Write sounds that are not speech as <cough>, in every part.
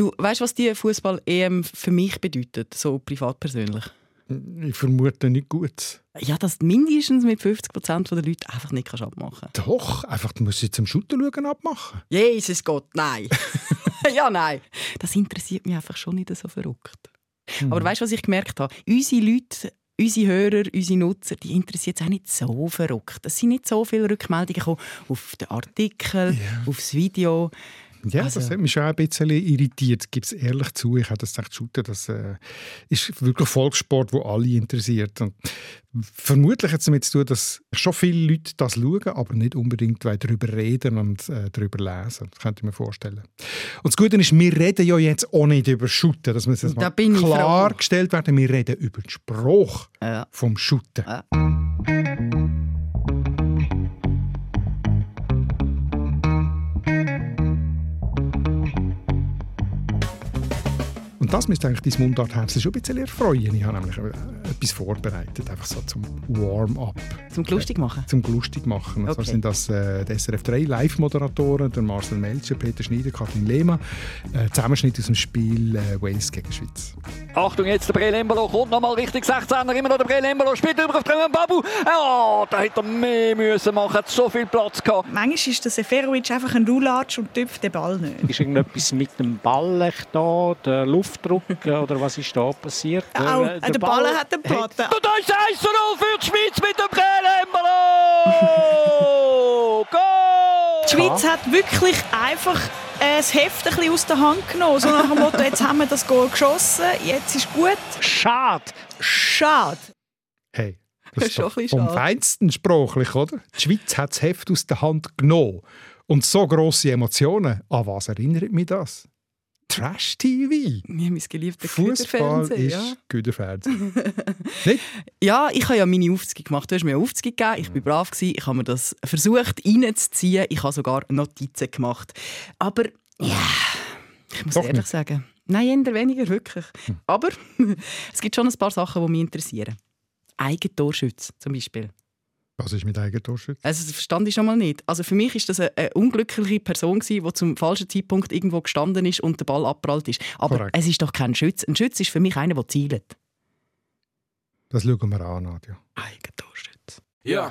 Du weißt, was die Fußball-EM für mich bedeutet, so privat persönlich? Ich vermute nicht gut. Ja, dass du mindestens mit 50 Prozent der Leute einfach nicht abmachen kannst. Doch, einfach du musst jetzt zum Shooter schauen abmachen. Jesus Gott, nein. <laughs> <laughs> ja, nein. Das interessiert mich einfach schon nicht so verrückt. Mhm. Aber weißt du, was ich gemerkt habe? Unsere Leute unsere Hörer, unsere Nutzer, die interessiert es auch nicht so verrückt. Es sind nicht so viele Rückmeldungen gekommen auf den Artikel, yeah. auf das Video. Ja, also. das hat mich schon ein bisschen irritiert, gebe es ehrlich zu. Ich habe das gedacht, Shooter, das äh, ist wirklich Volkssport, der alle interessiert. Und vermutlich hat es damit zu tun, dass schon viele Leute das schauen, aber nicht unbedingt darüber reden und äh, darüber lesen. Das könnte ich mir vorstellen. Und das Gute ist, wir reden ja jetzt auch nicht über Shooter. Das muss jetzt da mal klargestellt werden. Wir reden über den Spruch ja. vom Shooter. Ja. Und das müsste eigentlich dein Mundartherzchen schon ein bisschen erfreuen. Ich habe nämlich äh, etwas vorbereitet, einfach so zum Warm-up. Zum lustig machen? Zum lustig machen. Okay. Also sind das äh, die SRF 3 Live-Moderatoren, der Marcel Melcher, Peter Schneider, Kathrin Lehmann. Äh, Zusammenschnitt aus dem Spiel äh, Wales gegen Schweiz. Achtung, jetzt der Brelembolo kommt nochmal richtig 16er, immer noch der Brelembolo, spielt über auf den Babu. Ja, da hätte er mehr müssen machen, hat so viel Platz gehabt. Manchmal ist der Seferovic einfach ein Rulatsch und tüpft den Ball nicht. Ist irgendetwas mit dem Ball da, der Luft Luftdruck oder was ist da passiert? Auch, der, der, der Ball, Ball hat den Paten. Da ist 1 0 für die Schweiz mit dem Brelembolo! <laughs> Goal! Die Schweiz hat wirklich einfach das Heft ein bisschen aus der Hand genommen. So nach dem Motto, jetzt haben wir das Goal geschossen, jetzt ist gut. Schade. Schade. Hey, <laughs> das ist doch vom Feinsten sprachlich, oder? Die Schweiz hat das Heft aus der Hand genommen. Und so grosse Emotionen, an was erinnert mich das? Trash-TV. Ja, mein geliebter Fußball ist ja. Güterfernsehen. <laughs> Ja, ich habe ja meine Aufzüge gemacht. Du hast mir eine Aufzüge gegeben. Ich war brav. Gewesen. Ich habe mir das versucht reinzuziehen. Ich habe sogar Notizen gemacht. Aber ja, ich muss Doch ehrlich nicht. sagen, nein, eher weniger, wirklich. Hm. Aber <laughs> es gibt schon ein paar Sachen, die mich interessieren. Eigentorschütze zum Beispiel. Was ist mit Eigentorschützen? Also das verstand ich schon mal nicht. Also für mich ist das eine, eine unglückliche Person die zum falschen Zeitpunkt irgendwo gestanden ist und der Ball abprallt ist. Aber Korrekt. es ist doch kein Schütz. Ein Schütz ist für mich einer, der zielt. Das schauen wir an, Nadja. Eigentorschütze. Ja.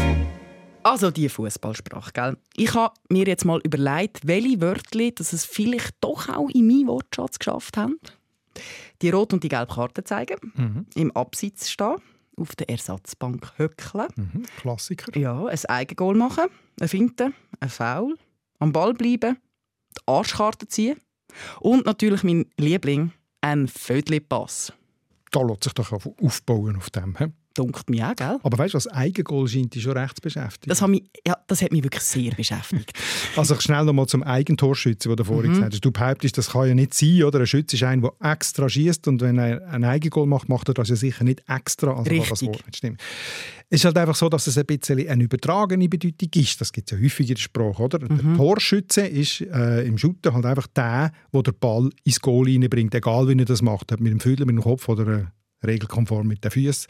Also die Fußballsprache, gell? Ich habe mir jetzt mal überlegt, welche Wörter dass es vielleicht doch auch in meinen Wortschatz geschafft haben. Die rot und die gelbe Karte zeigen, mhm. im Abseits stehen, auf der Ersatzbank höckeln. Mhm. Klassiker. Ja, ein Eigengoal machen, ein Finte, ein Foul, am Ball bleiben, die Arschkarte ziehen und natürlich mein Liebling, ein Vödli-Pass. Da lässt sich doch aufbauen auf dem. He? Dunkt mich auch, gell? Aber weißt du, was Eigengoal scheint dich schon recht zu beschäftigen? Das hat mich, ja, das hat mich wirklich sehr beschäftigt. <laughs> also schnell noch mal zum Eigentorschützen, den du vorhin mhm. gesagt hast. Du behauptest, das kann ja nicht sein, oder? Ein Schütze ist ein, der extra schießt und wenn er ein Eigengoal macht, macht er das ja sicher nicht extra. Also Richtig. das Wort nicht stimmt. Es ist halt einfach so, dass es ein bisschen eine übertragene Bedeutung ist. Das gibt es ja häufig in der Sprache, oder? Mhm. Der Torschütze ist äh, im Shooter halt einfach der, der den Ball ins Goal reinbringt, egal wie er das macht. Mit dem Füdler, mit dem Kopf oder regelkonform mit den Füßen.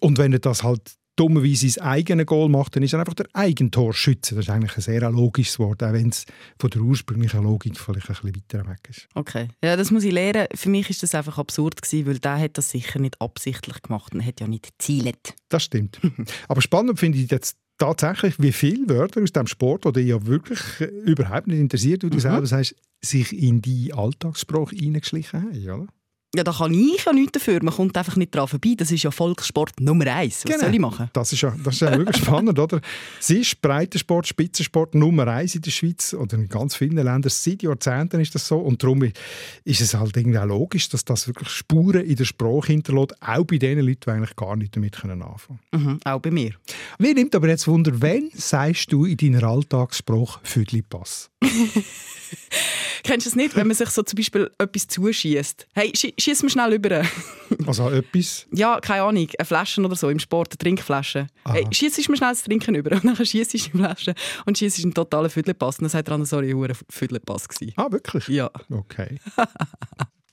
Und wenn er das halt dummerweise sein eigenes Goal macht, dann ist er einfach der Eigentorschütze. Das ist eigentlich ein sehr logisches Wort, auch wenn es von der ursprünglichen Logik vielleicht ein bisschen weiter weg ist. Okay, ja, das muss ich lernen. Für mich ist das einfach absurd gewesen, weil der hat das sicher nicht absichtlich gemacht und hat ja nicht gezielt. Das stimmt. <laughs> Aber spannend finde ich jetzt tatsächlich, wie viele Wörter aus dem Sport, der dich ja wirklich überhaupt nicht interessiert, wie du mhm. selber sagst, sich in die Alltagssprache hineingeschlichen haben, oder? Ja, da kann ich ja nichts dafür. Man kommt einfach nicht dran vorbei. Das ist ja Volkssport Nummer eins. Was genau. soll ich machen? Das ist ja, das ist ja wirklich spannend, oder? Es ist Breitensport, Spitzensport Nummer eins in der Schweiz oder in ganz vielen Ländern. Seit Jahrzehnten ist das so. Und darum ist es halt irgendwie auch logisch, dass das wirklich Spuren in der Sprache hinterlässt, auch bei den Leuten, die eigentlich gar nicht damit anfangen können. Mhm, auch bei mir. Mir nimmt aber jetzt Wunder, wann sagst du in deiner Alltagssprache Füdli-Pass? <laughs> Kennst du es nicht, wenn man sich so zum Beispiel etwas zuschießt? Hey, schi schieß mir schnell über. <laughs> Also etwas? ja, keine Ahnung, eine Flasche oder so im Sport, eine Trinkflasche. Aha. Hey, schießt mir schnell das Trinken über <laughs> und dann schießt die Flasche und schießt einen totalen Füdlepass. Und dann sagt er an, sorry, ein gewesen. Ah, wirklich? Ja. Okay.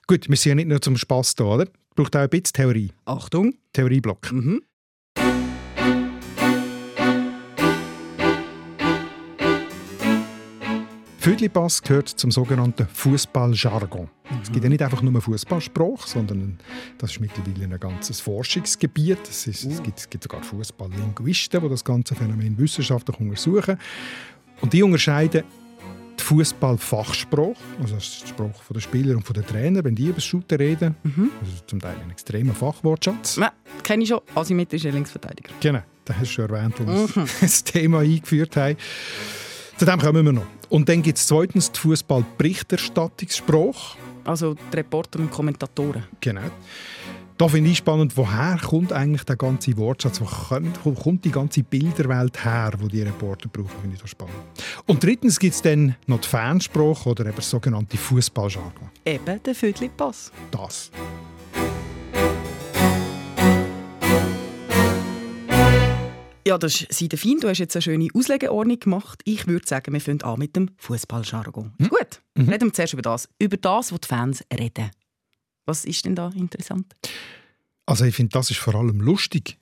Gut, wir sind ja nicht nur zum Spass da, oder? Braucht auch ein bisschen Theorie. Achtung. Theorieblock. Mhm. Füdlipass gehört zum sogenannten Fußballjargon. Es gibt ja nicht einfach nur einen Fußballspruch, sondern das ist mittlerweile ein ganzes Forschungsgebiet. Es, ist, es, gibt, es gibt sogar Fußballlinguisten, die das ganze Phänomen wissenschaftlich untersuchen. Und die unterscheiden den Fußballfachspruch, also das ist Spruch der Spieler und der Trainer, wenn die über das Shooten reden. Also zum Teil ein extremer Fachwortschatz. Ja, kenne ich schon. Asymmetrische Linksverteidiger. Genau, das hast du schon erwähnt, wo wir <laughs> das Thema eingeführt haben. Zu dem kommen wir noch. Und dann gibt es zweitens die Fußballberichterstattungsspruch. Also die Reporter und Kommentatoren. Genau. Da finde ich spannend, woher kommt eigentlich der ganze Wortschatz, wo kommt, die ganze Bilderwelt her, wo die Reporter brauchen, finde ich das spannend. Und drittens gibt es dann noch die Fansprache oder eben sogenannte Fußballjargon. Eben der Füdlipass. Das. Ja, das ist Seide fein. Du hast jetzt eine schöne Auslegeordnung gemacht. Ich würde sagen, wir fangen an mit dem Fußballjargon. Gut, reden wir zuerst über das. Über das, was die Fans reden. Was ist denn da interessant? Also ich finde, das ist vor allem lustig.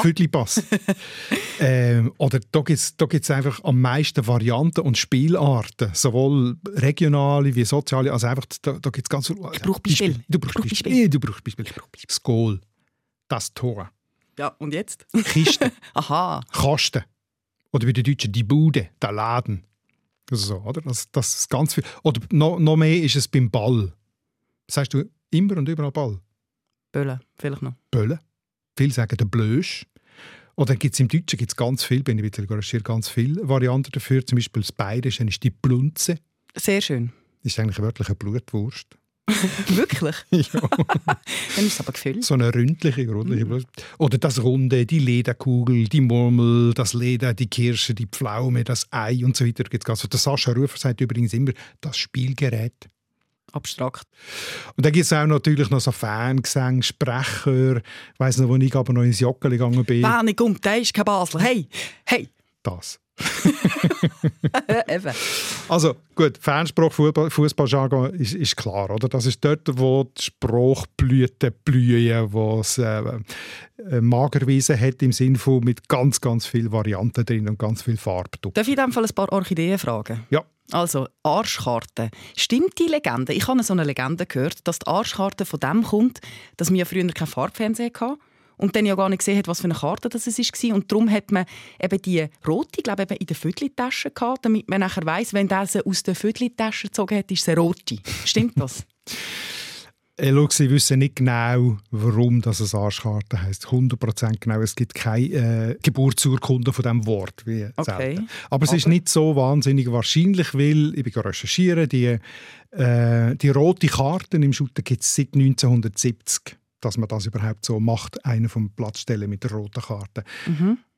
Füdlipass. <laughs> ähm, oder da gibt es da gibt's einfach am meisten Varianten und Spielarten, sowohl regionale wie soziale. Also einfach, da, da gibt es ganz viele. Ich brauche Beispiel. Du brauchst brauch Beispiel. Beispiel. Du brauchst Beispiel. Das Goal, das Tor, Ja, und jetzt? Kiste, <laughs> Aha. Kasten. Oder bei den Deutschen die Bude, der Laden. Also so, oder? Das, das ist ganz viel. Oder noch, noch mehr ist es beim Ball. Sagst du immer und überall Ball? Böllen, vielleicht noch. Böllen. Viele sagen der Blösch. Oder gibt es im Deutschen gibt's ganz viel, bin ich wieder recherchiert, ganz viele Varianten dafür. Zum Beispiel das Bayerische ist die Plunze. Sehr schön. Das ist eigentlich wörtlich eine Blutwurst. <laughs> Wirklich? <laughs> ja. <laughs> Dann ist es aber gefüllt. So eine ründliche, rundliche Blutwurst. Oder das Runde, die Lederkugel, die Murmel, das Leder, die Kirsche, die Pflaume, das Ei und so weiter. Ganz- Der Sascha Rufer sagt übrigens immer, das Spielgerät. Abstrakt. Und dann gibt es auch natürlich noch so Fangesänge, Sprecher. Ich weiss noch, wo ich aber noch ins Joggeli gegangen bin. Bernie kommt, der ist kein Basler. Hey, hey. Das. <laughs> Eben. Also gut, Fanspruch, Fußball- Fußballjargon ist, ist klar, oder? Das ist dort, wo die Sprachblüten blühen, wo es äh, äh, Magerwiese hat im Sinne von mit ganz, ganz vielen Varianten drin und ganz viel Farbe. Darf ich in dem Fall ein paar Orchideen fragen? Ja. Also, Arschkarte. Stimmt die Legende? Ich habe so eine Legende gehört, dass die Arschkarte von dem kommt, dass wir früher kein Farbfernsehen hatten und dann ja gar nicht gesehen hat, was für eine Karte das es war. Und darum hat man eben die rote, glaube ich, eben in der Vierteltasche gehabt, damit man nachher weiss, wenn der sie aus der Vierteltasche gezogen hat, ist sie rote. Stimmt das? <laughs> Äh, schau, sie wissen nicht genau, warum das eine Arschkarte heisst. 100% genau. Es gibt keine äh, Geburtsurkunde von diesem Wort. Wie Okay. Aber es ist Aber- nicht so wahnsinnig wahrscheinlich, weil, ich bin recherchieren, die, äh, die rote Karten im Shooter gibt es seit 1970 dass man das überhaupt so macht, einen vom Platz stellen mit der roten Karte.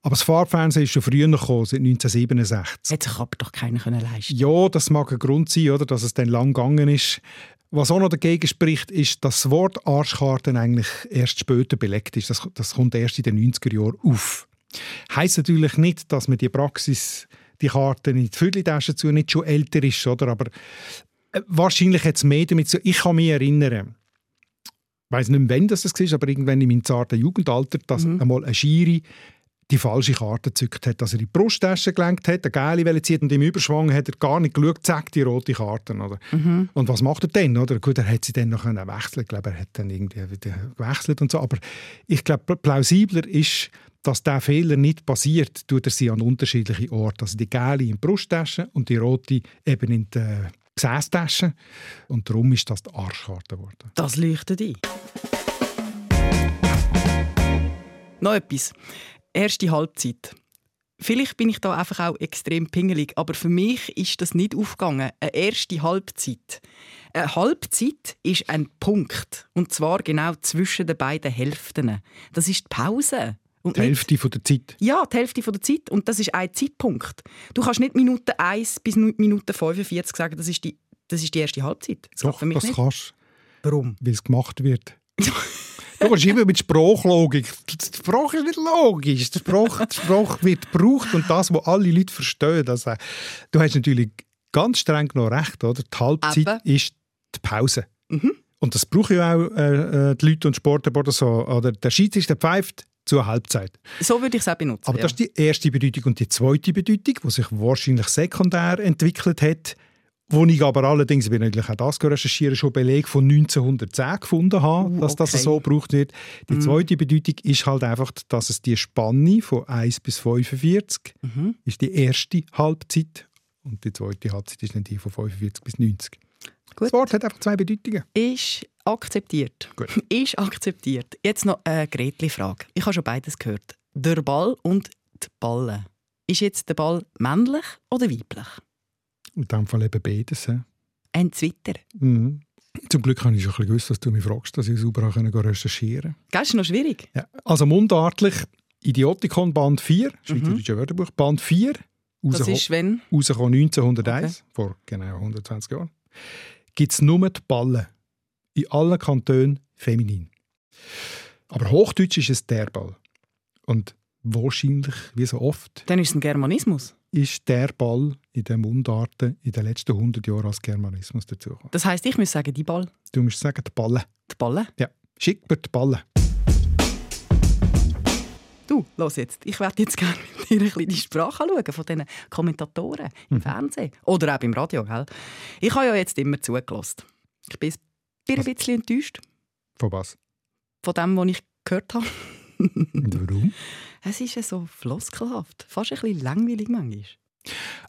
Aber das Farbfernsehen ist schon früher gekommen, seit 1967. Hat sich aber doch keiner können leisten Ja, das mag ein Grund sein, oder, dass es dann lang gegangen ist. Was auch noch dagegen spricht, ist, dass das Wort Arschkarten eigentlich erst später belegt ist. Das, das kommt erst in den 90er Jahren auf. Heißt natürlich nicht, dass man die Praxis, die Karten in die Vierteltasche zu nicht schon älter ist, oder? Aber äh, wahrscheinlich hat es mehr damit zu. Ich kann mich erinnern, weiß nicht, mehr, wann das war, aber irgendwann in meinem zarten Jugendalter, dass einmal ein Schiri die falsche Karte gezückt hat, dass er in die Brusttasche gelenkt hat, eine wollte ziehen und im Überschwang hat er gar nicht geschaut, zack, die rote Karte. Oder? Und was macht er dann? Oder? Gut, er hat sie dann noch wechseln Ich glaube, er hat dann irgendwie wieder gewechselt und so. Aber ich glaube, plausibler ist, dass der Fehler nicht passiert, tut er sie an unterschiedliche Orte. Also die gelbe in die Brusttasche und die rote eben in die äh, Gesäßtasche. Und darum ist das die Arschkarte geworden. Das leuchtet ein. Noch etwas. Erste Halbzeit. Vielleicht bin ich da einfach auch extrem pingelig, aber für mich ist das nicht aufgegangen. Eine erste Halbzeit. Eine Halbzeit ist ein Punkt. Und zwar genau zwischen den beiden Hälften. Das ist die Pause, Und Die nicht- Hälfte von der Zeit. Ja, die Hälfte von der Zeit. Und das ist ein Zeitpunkt. Du kannst nicht Minute 1 bis Minute 45 sagen, das ist die, das ist die erste Halbzeit. Das Doch, das nicht. kannst du, Warum? weil es gemacht wird. <laughs> Du kommst immer mit Sprachlogik. Die Sprache ist nicht logisch. Die Sprache, die Sprache wird gebraucht und das, was alle Leute verstehen. Also, du hast natürlich ganz streng noch recht. Oder? Die Halbzeit Eben. ist die Pause. Mhm. Und das brauchen ja auch äh, äh, die Leute und Sportler so. Oder der Schiedsrichter pfeift zur Halbzeit. So würde ich es auch benutzen. Aber ja. das ist die erste Bedeutung. Und die zweite Bedeutung, die sich wahrscheinlich sekundär entwickelt hat, wo ich aber allerdings, ich bin natürlich auch das recherchieren, schon Beleg von 1910 gefunden habe, Uh, dass das okay. so gebraucht wird. Die Mm. zweite Bedeutung ist halt einfach, dass es die Spanne von 1 bis 45 Mhm. ist die erste Halbzeit und die zweite Halbzeit ist dann die von 45 bis 90. Gut. Das Wort hat einfach zwei Bedeutungen. Ist akzeptiert. Gut. <laughs> Ist akzeptiert. Jetzt noch eine Gretli-Frage. Ich habe schon beides gehört. Der Ball und die Balle. Ist jetzt der Ball männlich oder weiblich? In diesem Fall eben beides. hä? Ein Twitter. Mhm. Zum Glück habe ich schon ein bisschen gewusst, dass du mich fragst, dass ich sauber recherchieren konnte. Das ist noch schwierig. Ja. Also mundartlich Idiotikon Band 4, Schweizerische Wörterbuch, Band 4, Mhm. Das rausgekommen ist, wenn... rausgekommen 1901, vor genau 120 Jahren, gibt es nur die Ballen. In allen Kantonen feminin. Aber Hochdeutsch ist es der Ball. Und wahrscheinlich, wie so oft, Dann ist es ein Germanismus. ist der Ball in den Mundarten in den letzten 100 Jahren als Germanismus dazugekommen. Das heisst, ich muss sagen, die Ball. Du musst sagen, die Ballen. Die Balle. Ja, schick mir die Ballen. Du, los jetzt. Ich werde jetzt gerne mit dir ein bisschen die Sprache anschauen von diesen Kommentatoren im Fernsehen. Oder auch beim Radio. Gell? Ich habe ja jetzt immer zugelassen. Ich bin bin ein bisschen enttäuscht Von was? von dem, was ich gehört habe. Und warum? Es ist ja so floskelhaft. Fast ein bisschen langweilig manchmal.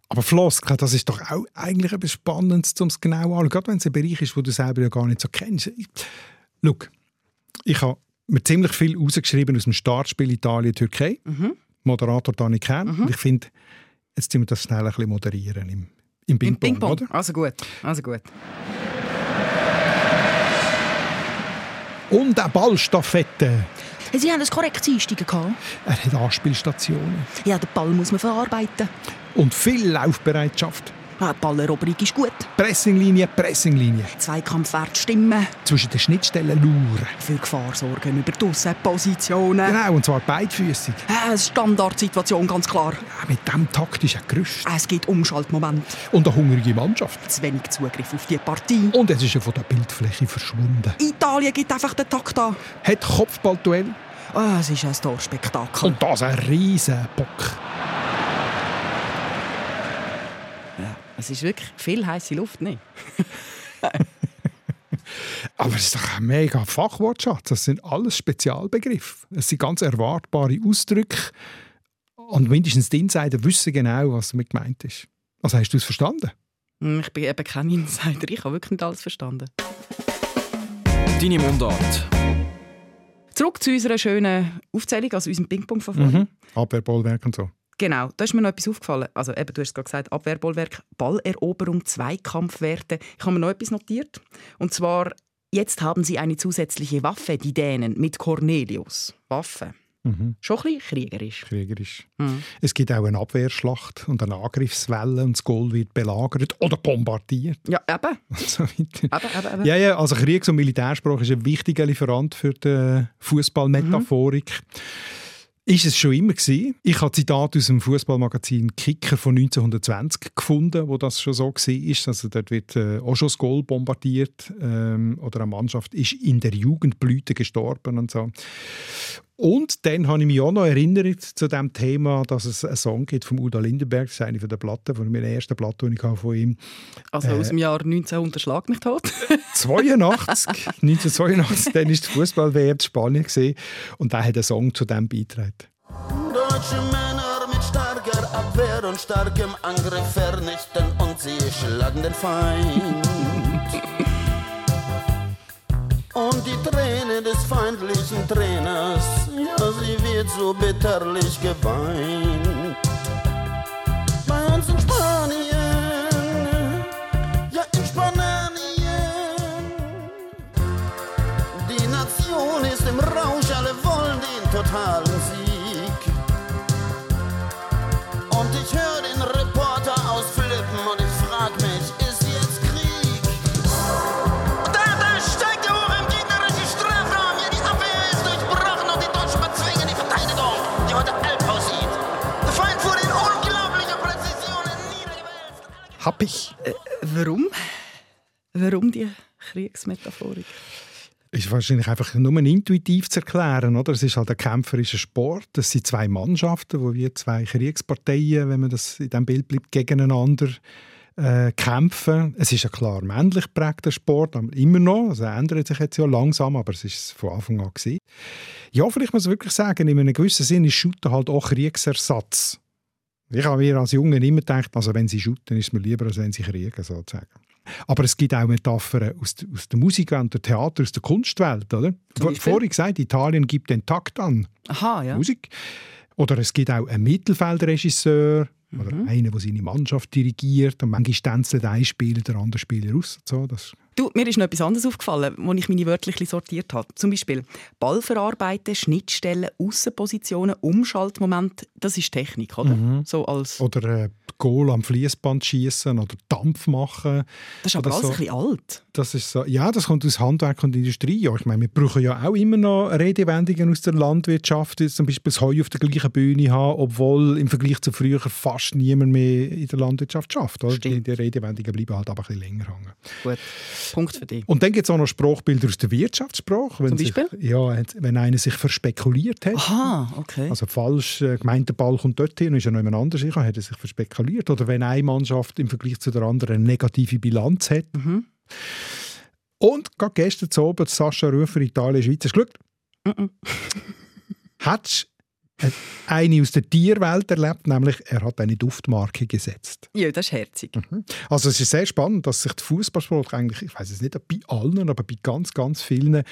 Aber Floskel, das ist doch auch eigentlich etwas Spannendes, um es genau anzuschauen. Gerade wenn es ein Bereich ist, den du selber ja gar nicht so kennst. Schau, ich habe mir ziemlich viel rausgeschrieben aus dem Startspiel Italien-Türkei. Mhm. Moderator Dani Kern. Und ich finde, jetzt müssen wir das schnell ein bisschen moderieren im, im Ping-Pong, Ping-Pong. oder? Also gut. Also gut. Und eine Ballstaffette. Sie haben ein korrektes Einsteigen gehabt. Er hat Anspielstationen. Ja, den Ball muss man verarbeiten. Und viel Laufbereitschaft. Die Balleroberung ist gut. Pressинglinie, Pressinglinie. Zweikampfwert stimmen. Zwischen den Schnittstellen lauern. Viel Gefahr sorgen über die Aussenpositionen. Genau, und zwar beidfüßig. Äh, Standardsituation, ganz klar. Ja, mit diesem taktischen Gerüst. Es gibt Umschaltmoment. Und eine hungrige Mannschaft. Zu wenig Zugriff auf die Partie. Und es ist ja von der Bildfläche verschwunden. Italien gibt einfach den Takt an. Hat Kopfballduell Oh, es ist ein Torspektakel. und das ein riesen Bock. Es ist wirklich viel heiße Luft. Nicht? <laughs> Aber es ist doch ein mega Fachwortschatz. Das sind alles Spezialbegriffe. Es sind ganz erwartbare Ausdrücke. Und mindestens die Insider wissen genau, was damit gemeint ist. Also hast du es verstanden? Hm, Ich bin eben kein Insider. Ich habe wirklich nicht alles verstanden. Deine Mundart. Zurück zu unserer schönen Aufzählung, also unserem Ping-Pong-Verfahren. Abwehrbollwerk und so. Genau, da ist mir noch etwas aufgefallen. Also eben, du hast es gerade gesagt, Abwehrbollwerk, Balleroberung, Zweikampfwerte. Ich habe mir noch etwas notiert. Und zwar, jetzt haben sie eine zusätzliche Waffe, die Dänen, mit Cornelius. Waffe. Mhm. Schon ein bisschen kriegerisch. Kriegerisch. Mhm. Es gibt auch eine Abwehrschlacht und eine Angriffswelle und das Goal wird belagert oder bombardiert Ja, eben. <laughs> und so weiter. eben, eben, eben. Ja, ja, also Kriegs- und Militärsprache ist ein wichtiger Lieferant für die Fußballmetaphorik. Ist es schon immer gewesen. Ich habe Zitat aus dem Fußballmagazin Kicker von 1920 gefunden, wo das schon so war. Also dort wird äh, auch schon das Goal bombardiert ähm, oder eine Mannschaft ist in der Jugendblüte gestorben und so. Und dann habe ich mich auch noch erinnert zu dem Thema, dass es einen Song gibt von Udo Lindenberg, das ist eine von der Platten, von meiner ersten Platte, die ich von ihm Also aus dem Jahr 1900 Schlag mich tot. <laughs> 82, 1982, <laughs> dann war die Fußball-WM in Spanien gewesen, und da hat einen Song zu dem beigetragen. Deutsche Männer mit starker Abwehr und starkem Angriff vernichten und sie schlagen den Feind. Und die Träne des feindlichen Trainers, ja, sie wird so bitterlich geweint. Bei uns in Spanien, Ich. Äh, warum? Warum die Kriegsmetaphorik? ist wahrscheinlich einfach nur intuitiv zu erklären. Oder? Es ist halt ein kämpferischer Sport. Es sind zwei Mannschaften, wo wir zwei Kriegsparteien, wenn man das in diesem Bild bleibt, gegeneinander äh, kämpfen. Es ist ein klar männlich geprägter Sport, aber immer noch. Also ändert sich jetzt ja langsam, aber es ist von Anfang an gewesen. Ja, vielleicht muss man wirklich sagen, in einem gewissen Sinne ist Shooten halt auch Kriegsersatz. Ich habe mir als Junge immer gedacht, also wenn sie shooten, ist es mir lieber, als wenn sie kriegen, sozusagen. Aber es gibt auch Metaphern aus, aus der Musikwelt, der Theater, aus der Kunstwelt. Oder? Vorhin gesagt, Italien gibt den Takt an. Aha, ja. Musik. Oder es gibt auch einen Mittelfeldregisseur, mhm. oder einen, der seine Mannschaft dirigiert und manchmal tänzelt ein Spieler, der andere Spieler aus. So, das Du, mir ist noch etwas anderes aufgefallen, als ich meine Wörter sortiert habe. Zum Beispiel Ball verarbeiten, Schnittstellen, Außenpositionen, Umschaltmoment. Das ist Technik, oder? Mhm. So als oder äh, Goal am Fließband schießen oder Dampf machen. Das ist aber alles so. ein bisschen alt. Das ist so, ja, das kommt aus Handwerk und Industrie. Ja, ich meine, wir brauchen ja auch immer noch Redewendungen aus der Landwirtschaft, zum Beispiel das Heu auf der gleichen Bühne haben, obwohl im Vergleich zu früher fast niemand mehr in der Landwirtschaft schafft. Die, die Redewendungen bleiben halt aber ein bisschen länger hängen. Gut. Punkt für dich. Und dann gibt es auch noch Sprachbilder aus der Wirtschaftssprache. Wenn Zum Beispiel? Sich, ja, wenn einer sich verspekuliert hat. Aha, okay. Also falsch äh, gemeint, der Ball kommt dorthin und ist ja noch jemand anders hat er sich verspekuliert. Oder wenn eine Mannschaft im Vergleich zu der anderen eine negative Bilanz hat. Mhm. Und gerade gestern Abend Sascha Rufer, Italien, Schweiz, hast du geschaut? Mhm. Hättest eine aus der Tierwelt erlebt, nämlich er hat eine Duftmarke gesetzt. Ja, das ist herzig. Mhm. Also es ist sehr spannend, dass sich der Fußballsport eigentlich, ich weiß es nicht, bei allen, aber bei ganz, ganz vielen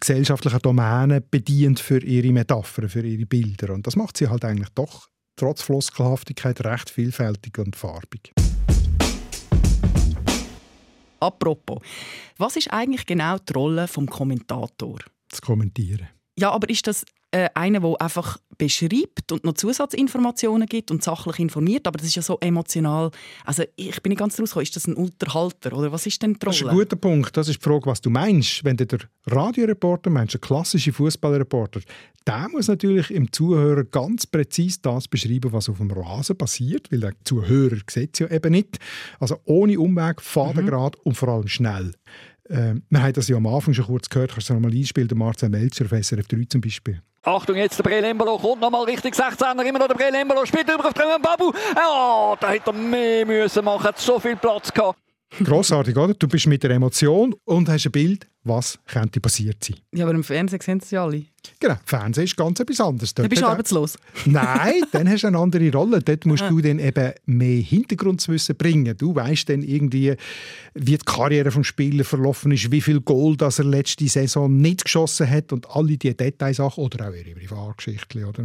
gesellschaftlichen Domänen bedient für ihre Metaphern, für ihre Bilder. Und das macht sie halt eigentlich doch trotz Floskelhaftigkeit recht vielfältig und farbig. Apropos, was ist eigentlich genau die Rolle vom Kommentator? Das Kommentieren. Ja, aber ist das äh, einer, der einfach beschreibt und noch Zusatzinformationen gibt und sachlich informiert, aber das ist ja so emotional. Also ich bin nicht ganz rausgekommen, ist das ein Unterhalter oder was ist denn die Rolle? Das ist ein guter Punkt. Das ist die Frage, was du meinst. Wenn du der Radioreporter meinst, der klassische Fußballreporter, der muss natürlich im Zuhörer ganz präzise das beschreiben, was auf dem Rasen passiert, weil der Zuhörer sieht es ja eben nicht. Also ohne Umweg, fadengrad mhm. und vor allem schnell. Äh, wir haben das ja am Anfang schon kurz gehört, kannst du noch mal einspielen, der Marcel Melzer auf SRF 3 zum Beispiel. Achtung, jetzt der Brelembolo kommt nochmal richtig 16er, immer noch der Brelembolo, spielt über auf den Babu. Ja, da hätte er mehr müssen machen, hat so viel Platz gehabt. Grossartig, oder? Du bist mit der Emotion und hast ein Bild, was könnte passiert sein. Ja, aber im Fernsehen sehen sie ja alle. Genau, Fernsehen ist ganz etwas anderes. Dort dann bist du arbeitslos. <laughs> Nein, dann hast du eine andere Rolle. Dort musst du dann eben mehr Hintergrundwissen bringen. Du weißt dann irgendwie, wie die Karriere des Spielers verlaufen ist, wie viel Goal das er letzte Saison nicht geschossen hat und alle diese Detailsachen oder auch ihre Privatgeschichte. Oder?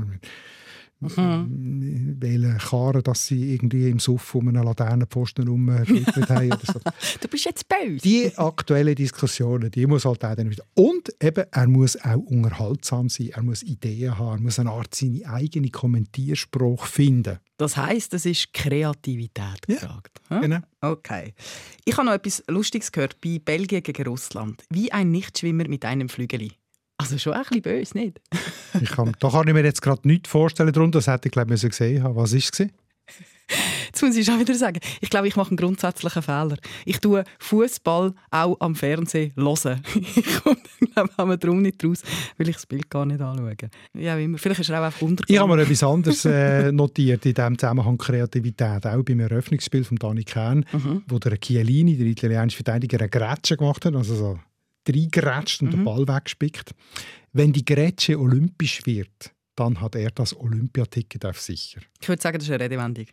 Mhm. Welche Karren, dass sie irgendwie im Suff um einen Laternenpfosten rumgeschüttet haben. Oder so. <laughs> Du bist jetzt böse. Die aktuellen Diskussionen, die muss halt auch dann wieder. Und eben, er muss auch unterhaltsam sein, er muss Ideen haben, er muss eine Art seine eigene Kommentierspruch finden. Das heisst, es ist Kreativität gefragt. Ja, genau. Okay. Ich habe noch etwas Lustiges gehört bei Belgien gegen Russland. Wie ein Nichtschwimmer mit einem Flügeli. Also schon ein bisschen böse, nicht? <laughs> ich kann, da kann ich mir jetzt gerade nichts vorstellen darunter. Das hätte ich glaube ich gesehen haben. Was war es? Jetzt muss ich schon wieder sagen, ich glaube, ich mache einen grundsätzlichen Fehler. Ich tue Fußball auch am Fernsehen hören. <laughs> ich komme glaube darum nicht raus, weil ich das Bild gar nicht anschaue. Ja, immer. Vielleicht ist er auch einfach untergegangen. Ich habe mir etwas anderes äh, <laughs> notiert in diesem Zusammenhang Kreativität. Auch beim Eröffnungsspiel von Dani Kern, mhm. wo der Chiellini, der italienische Verteidiger, eine Grätsche gemacht hat. Also so reingeratscht und mhm. den Ball weggespickt. Wenn die Grätsche olympisch wird, dann hat er das Olympiaticket auf sicher. Ich würde sagen, das ist eine Redewendung.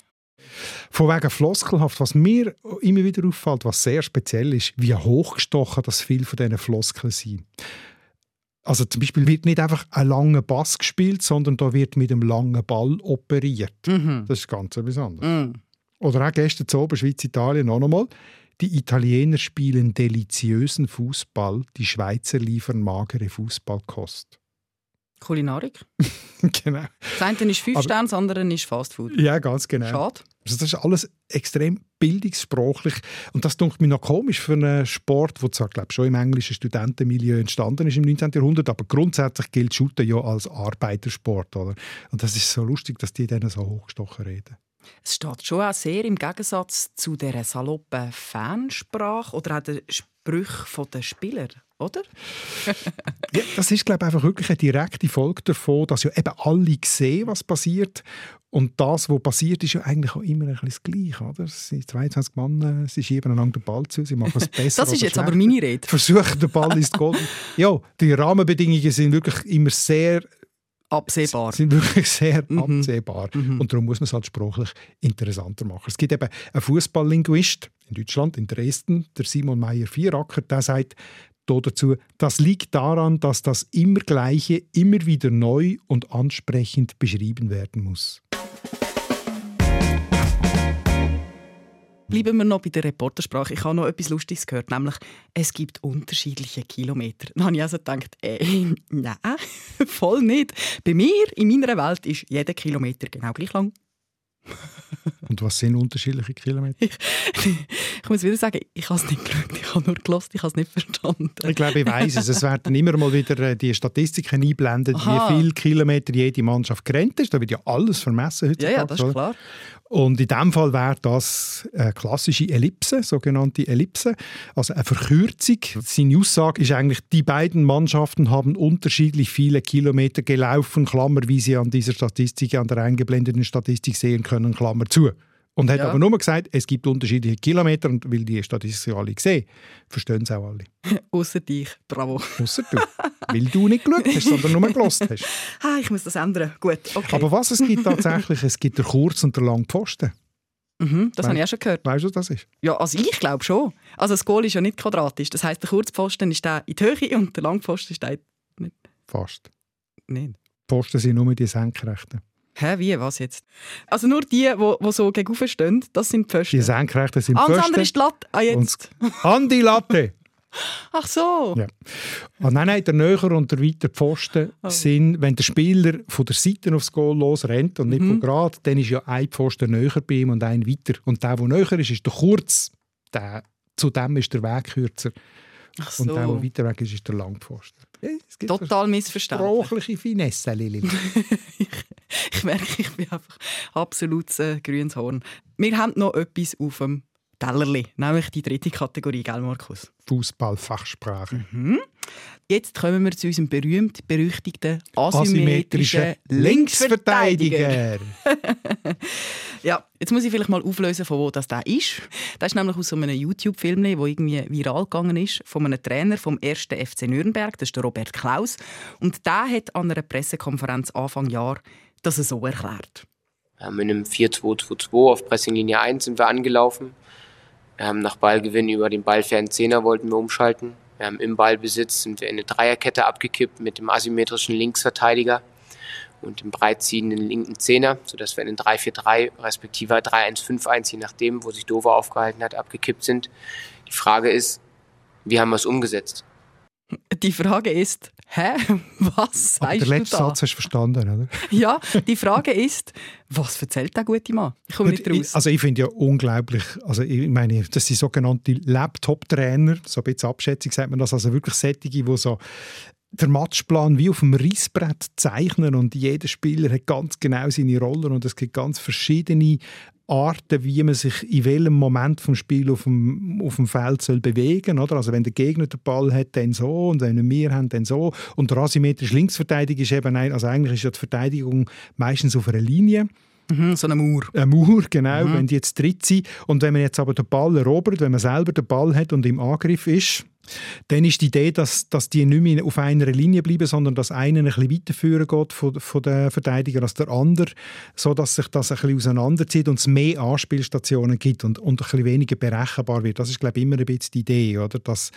Von wegen floskelhaft, was mir immer wieder auffällt, was sehr speziell ist, wie hochgestochen das viel von diesen Floskeln sind. Also zum Beispiel wird nicht einfach ein langer Bass gespielt, sondern da wird mit einem langen Ball operiert. Mhm. Das ist ganz etwas anderes. Mhm. Oder auch gestern zu oben, Schweiz, Italien, noch einmal. Die Italiener spielen deliziösen Fußball, die Schweizer liefern magere Fußballkost. Kulinarik? <laughs> genau. Das eine ist fünf Sterne, das andere ist Fastfood. Ja, ganz genau. Schade. Also das ist alles extrem bildungssprachlich und das denkt mir noch komisch für einen Sport, der zwar glaube schon im englischen Studentenmilieu entstanden ist im 19. Jahrhundert, aber grundsätzlich gilt Shooter ja als Arbeitersport, oder? Und das ist so lustig, dass die dann so hochgestochen reden. Es steht schon auch sehr im Gegensatz zu der saloppen Fansprache oder auch den Sprüchen der Spieler, oder? ja, das ist, glaube ich, einfach wirklich eine direkte Folge davon, dass ja eben alle sehen, was passiert. Und das, was passiert, ist ja eigentlich auch immer ein bisschen das Gleiche. Oder? Es sind 22 Mann, sie schieben einander den Ball zu, sie machen es <laughs> besser Das ist jetzt aber meine Rede. Versuchen, den Ball ins Goal. ja, die Rahmenbedingungen sind wirklich immer sehr absehbar. sind wirklich sehr mhm. absehbar. Mhm. Und darum muss man es halt sprachlich interessanter machen. Es gibt eben einen Fußballlinguist in Deutschland, in Dresden, der Simon Meyer-Vieracker, der sagt dazu, das liegt daran, dass das immer Gleiche immer wieder neu und ansprechend beschrieben werden muss. Bleiben wir noch bei der Reportersprache. Ich habe noch etwas Lustiges gehört, nämlich es gibt unterschiedliche Kilometer. Dann habe ich also gedacht, äh, <laughs> nein, voll nicht. Bei mir, in meiner Welt, ist jeder Kilometer genau gleich lang. <laughs> Und was sind unterschiedliche Kilometer? Ich, <laughs> ich muss wieder sagen, ich habe es nicht geschaut, ich habe nur gelost, ich habe es nicht verstanden. Ich glaube, ich weiß es. Es werden immer mal wieder äh, die Statistiken einblendet, Aha. wie viele Kilometer jede Mannschaft gerannt ist. Da wird ja alles vermessen heutzutage. Ja, ja, das ist klar. Und in diesem Fall wäre das eine klassische Ellipse, sogenannte Ellipse, also eine Verkürzung. Seine Aussage ist eigentlich, die beiden Mannschaften haben unterschiedlich viele Kilometer gelaufen, Klammer, wie Sie an dieser Statistik, an der eingeblendeten Statistik sehen können, Klammer zu. Und hat ja. aber nur gesagt, es gibt unterschiedliche Kilometer und weil die Statistiken alle sehen, verstehen es auch alle. <laughs> Außer dich, bravo. Außer du. weil du nicht geschaut hast, sondern nur gelost hast. <laughs> ah, ich muss das ändern. Gut, okay. Aber was es gibt tatsächlich, es gibt den Kurz- und den Langpfosten. Mhm, das habe ich auch schon gehört. Weißt du, was das ist? Ja, also ich glaube schon. Also das Goal ist ja nicht quadratisch. Das heißt, der Kurzpfosten ist der in die Höhe und der Langpfosten ist der nicht. Fast. Nicht. Pfosten sind nur die Senkrechten. Hä, wie, was jetzt? Also nur die, die, so gegenüber stehen, das sind Pfosten. Die Senkrechten sind Pfosten. Ah, andere ist die Latte. Ah, jetzt. an die Latte. <laughs> Ach so. Ja. Ah, nein, nein, der Näher und der weiter Pfosten oh. sind, wenn der Spieler von der Seite aufs Goal los rennt und nicht mhm. von gerade, dann ist ja ein Pfosten näher bei ihm und ein weiter. Und der, der näher ist, ist der kurz. Der, zu dem ist der Weg kürzer. Ach so. Und der, der weiter weg ist, ist der Langpfosten. Ja, Total missverstanden. Sprachliche Finesse, Lili. <laughs> <laughs> <laughs> ich, merke, ich bin einfach absolutes äh, grünes Horn. Wir haben noch etwas auf dem Tellerli, nämlich die dritte Kategorie, gell, Markus? Fußballfachsprache. Mhm. Jetzt kommen wir zu unserem berühmt-berüchtigten asymmetrischen Linksverteidiger. <laughs> ja, jetzt muss ich vielleicht mal auflösen, von wo das da ist. Das ist nämlich aus so einem YouTube-Film, der irgendwie viral gegangen ist, von einem Trainer vom 1. FC Nürnberg, das ist der Robert Klaus. Und der hat an einer Pressekonferenz Anfang Jahr das so erklärt. Wir haben in einem 4-2-2-2 auf Pressinglinie 1 sind wir angelaufen. Wir haben nach Ballgewinn über den ballfernen Zehner wollten wir umschalten. Wir haben im Ballbesitz sind wir in eine Dreierkette abgekippt mit dem asymmetrischen Linksverteidiger und dem breitziehenden linken Zehner, sodass wir in den 3-4-3 respektive 3-1-5-1, je nachdem, wo sich Dover aufgehalten hat, abgekippt sind. Die Frage ist, wie haben wir es umgesetzt? Die Frage ist, hä, <laughs> was Aber sagst der letzte Satz hast du verstanden, oder? <laughs> Ja, die Frage ist, was erzählt der gute Mann? Ich komme nicht raus. Also ich finde ja unglaublich, also ich meine, das sind sogenannte Laptop-Trainer, so ein bisschen Abschätzung sagt man das, also wirklich Sättige, die so der Matchplan wie auf dem Rissbrett zeichnen und jeder Spieler hat ganz genau seine Rollen und es gibt ganz verschiedene Arten, wie man sich in welchem Moment vom Spiel auf dem, auf dem Feld soll bewegen soll. Also wenn der Gegner den Ball hat, dann so und wenn wir haben, dann so. Und der asymmetrische Linksverteidiger ist eben, ein, also eigentlich ist ja die Verteidigung meistens auf einer Linie. Mhm, so eine Mauer. Eine Mauer, genau, mhm. wenn die jetzt dritt sind. Und wenn man jetzt aber den Ball erobert, wenn man selber den Ball hat und im Angriff ist, dann ist die Idee, dass, dass die nicht mehr auf einer Linie bleiben, sondern dass einer ein bisschen weiterführen geht von, von den Verteidigern als der andere, sodass sich das ein bisschen auseinanderzieht und es mehr Anspielstationen gibt und, und ein bisschen weniger berechenbar wird. Das ist, glaube ich, immer ein bisschen die Idee, oder? Dass,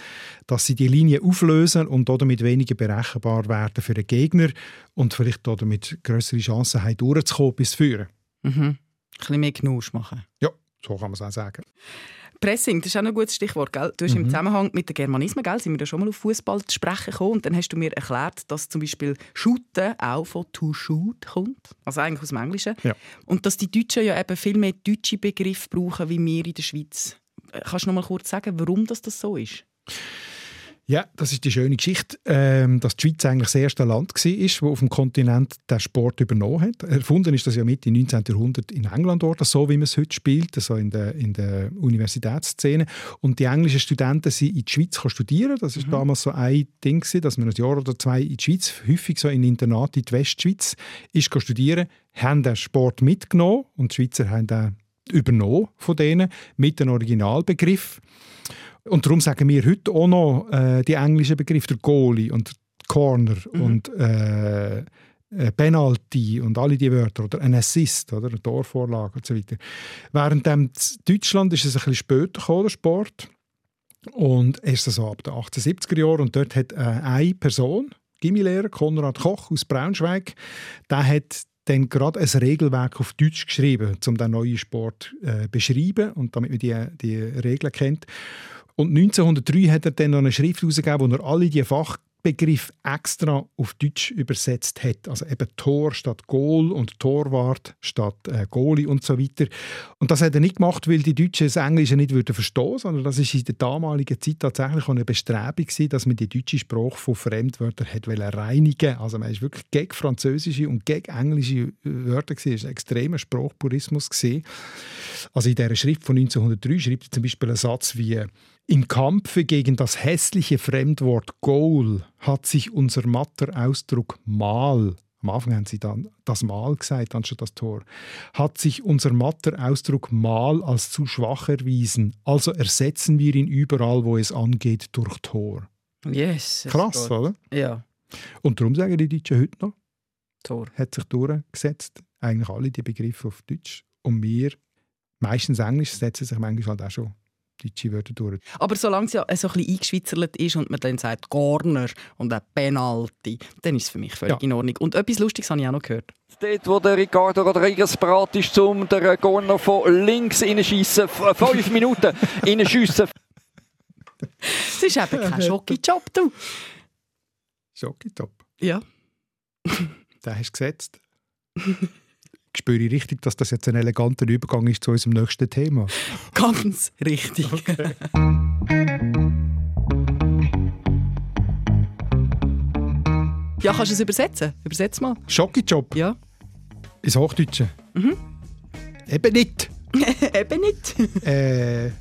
dass sie die Linie auflösen und damit weniger berechenbar werden für den Gegner und vielleicht damit größere Chancen haben, durchzukommen bis führen. Mhm. Ein bisschen mehr Genusch machen. Ja, so kann man es auch sagen. Pressing, das ist auch ein gutes Stichwort. Gell? Du hast mhm. im Zusammenhang mit den Germanismen, gell, sind wir ja schon mal auf Fußball zu sprechen gekommen. Und dann hast du mir erklärt, dass zum Beispiel Shooten auch von to shoot kommt. Also eigentlich aus dem Englischen. Ja. Und dass die Deutschen ja eben viel mehr deutsche Begriffe brauchen, wie wir in der Schweiz. Kannst du noch mal kurz sagen, warum das, das so ist? Ja, das ist die schöne Geschichte, ähm, dass die Schweiz eigentlich das erste Land war, das auf dem Kontinent den Sport übernommen hat. Erfunden ist das ja mit im 19. Jahrhundert in England worden, so wie man es heute spielt, also in der, in der Universitätsszene. Und die englischen Studenten sind in die Schweiz studieren. Das ist mhm. damals so ein Ding, dass man ein Jahr oder zwei in die Schweiz, häufig so in Internat in die Westschweiz, ist studieren, haben den Sport mitgenommen und die Schweizer haben den übernommen von denen mit dem Originalbegriff. Und darum sagen wir heute auch noch äh, die englischen Begriffe, der Goalie und Corner mhm. und äh, äh, Penalty und alle die Wörter oder ein Assist oder eine Torvorlage und so weiter. Während in Deutschland ist es ein bisschen später gekommen, der Sport. Und erst so ab den 1870er Jahren und dort hat äh, eine Person, Gimmilehrer Konrad Koch aus Braunschweig, der hat dann gerade ein Regelwerk auf Deutsch geschrieben, um den neuen Sport zu äh, beschreiben und damit man die, die Regeln kennt. Und 1903 hat er dann noch eine Schrift herausgegeben, wo er alle die Fach Begriff extra auf Deutsch übersetzt hat. Also eben Tor statt Goal und Torwart statt äh, Goalie und so weiter. Und das hat er nicht gemacht, weil die Deutschen das Englische nicht würden verstehen, sondern das ist in der damaligen Zeit tatsächlich eine Bestrebung gewesen, dass man die deutsche Sprache von Fremdwörtern hat reinigen. Also man ist wirklich gegen französische und gegen englische Wörter gewesen. Es war ein extremer Sprachpurismus gewesen. Also in dieser Schrift von 1903 schreibt er zum Beispiel einen Satz wie im Kampfe gegen das hässliche Fremdwort Goal hat sich unser matter Ausdruck Mal, am Anfang haben sie dann das Mal gesagt, anstatt das Tor, hat sich unser matter Ausdruck Mal als zu schwach erwiesen. Also ersetzen wir ihn überall, wo es angeht, durch Tor. Yes. Krass, oder? Ja. Und darum sagen die Deutschen heute noch, Tor. Hat sich durchgesetzt. Eigentlich alle die Begriffe auf Deutsch. Und wir, meistens Englisch, setzen sich manchmal halt auch schon deutsche Wörter durch. Aber solange es ja so ein bisschen eingeschweizert ist und man dann sagt Corner und ein Penalty, dann ist es für mich völlig ja. in Ordnung. Und etwas Lustiges habe ich auch noch gehört. Dort, wo der Ricardo Rodriguez bereit ist, um den Corner von links reinschiessen, fünf <laughs> Minuten reinschiessen. Das ist eben kein Schokijob, du. Schokijob? Ja. <laughs> Den hast du gesetzt. <laughs> spüre ich richtig, dass das jetzt ein eleganter Übergang ist zu unserem nächsten Thema. <laughs> Ganz richtig. Okay. ja, kannst du es übersetzen? Übersetz mal. Schokijob? Ja. Ins Hochdeutsche? Mhm. Eben nicht. <laughs> Eben nicht. äh,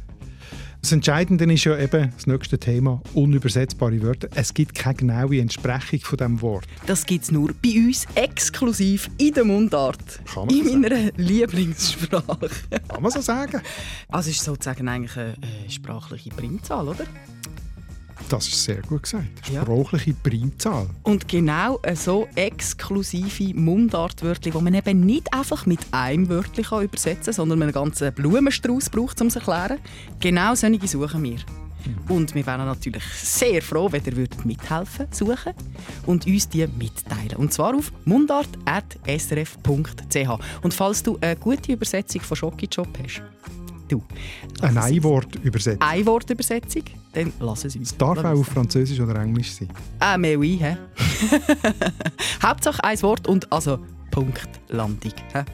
das Entscheidende ist ja eben das nächste Thema, unübersetzbare Wörter. Es gibt keine genaue Entsprechung von dem Wort. Das gibt es nur bei uns exklusiv in der Mundart. Kann man in so meiner Lieblingssprache. Kann man so sagen? Also ist sozusagen eigentlich eine sprachliche Primzahl, oder? Das ist sehr gut gesagt. Sprachliche ja. Primzahl. Und genau so exklusive Mundartwörter, die man eben nicht einfach mit einem Wörtchen übersetzen kann, sondern einen ganzen Blumenstrauß braucht, um es zu erklären. Genau solche suchen wir. Mhm. Und wir wären natürlich sehr froh, wenn ihr würdet mithelfen suchen und uns die mitteilen. Und zwar auf mundart.srf.ch. Und falls du eine gute Übersetzung von Schokijob hast, du. Eine Einwortübersetzung. Einwortübersetzung, dann lass es uns. Es darf auch auf Französisch oder Englisch sein. Ah, mais oui, hä? <laughs> Hauptsache ein Wort und also Punktlandung. Hä?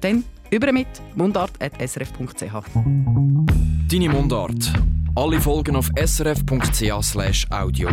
Dann über mit mundart.srf.ch. Deine Mundart. Alle Folgen auf srf.ch/audio.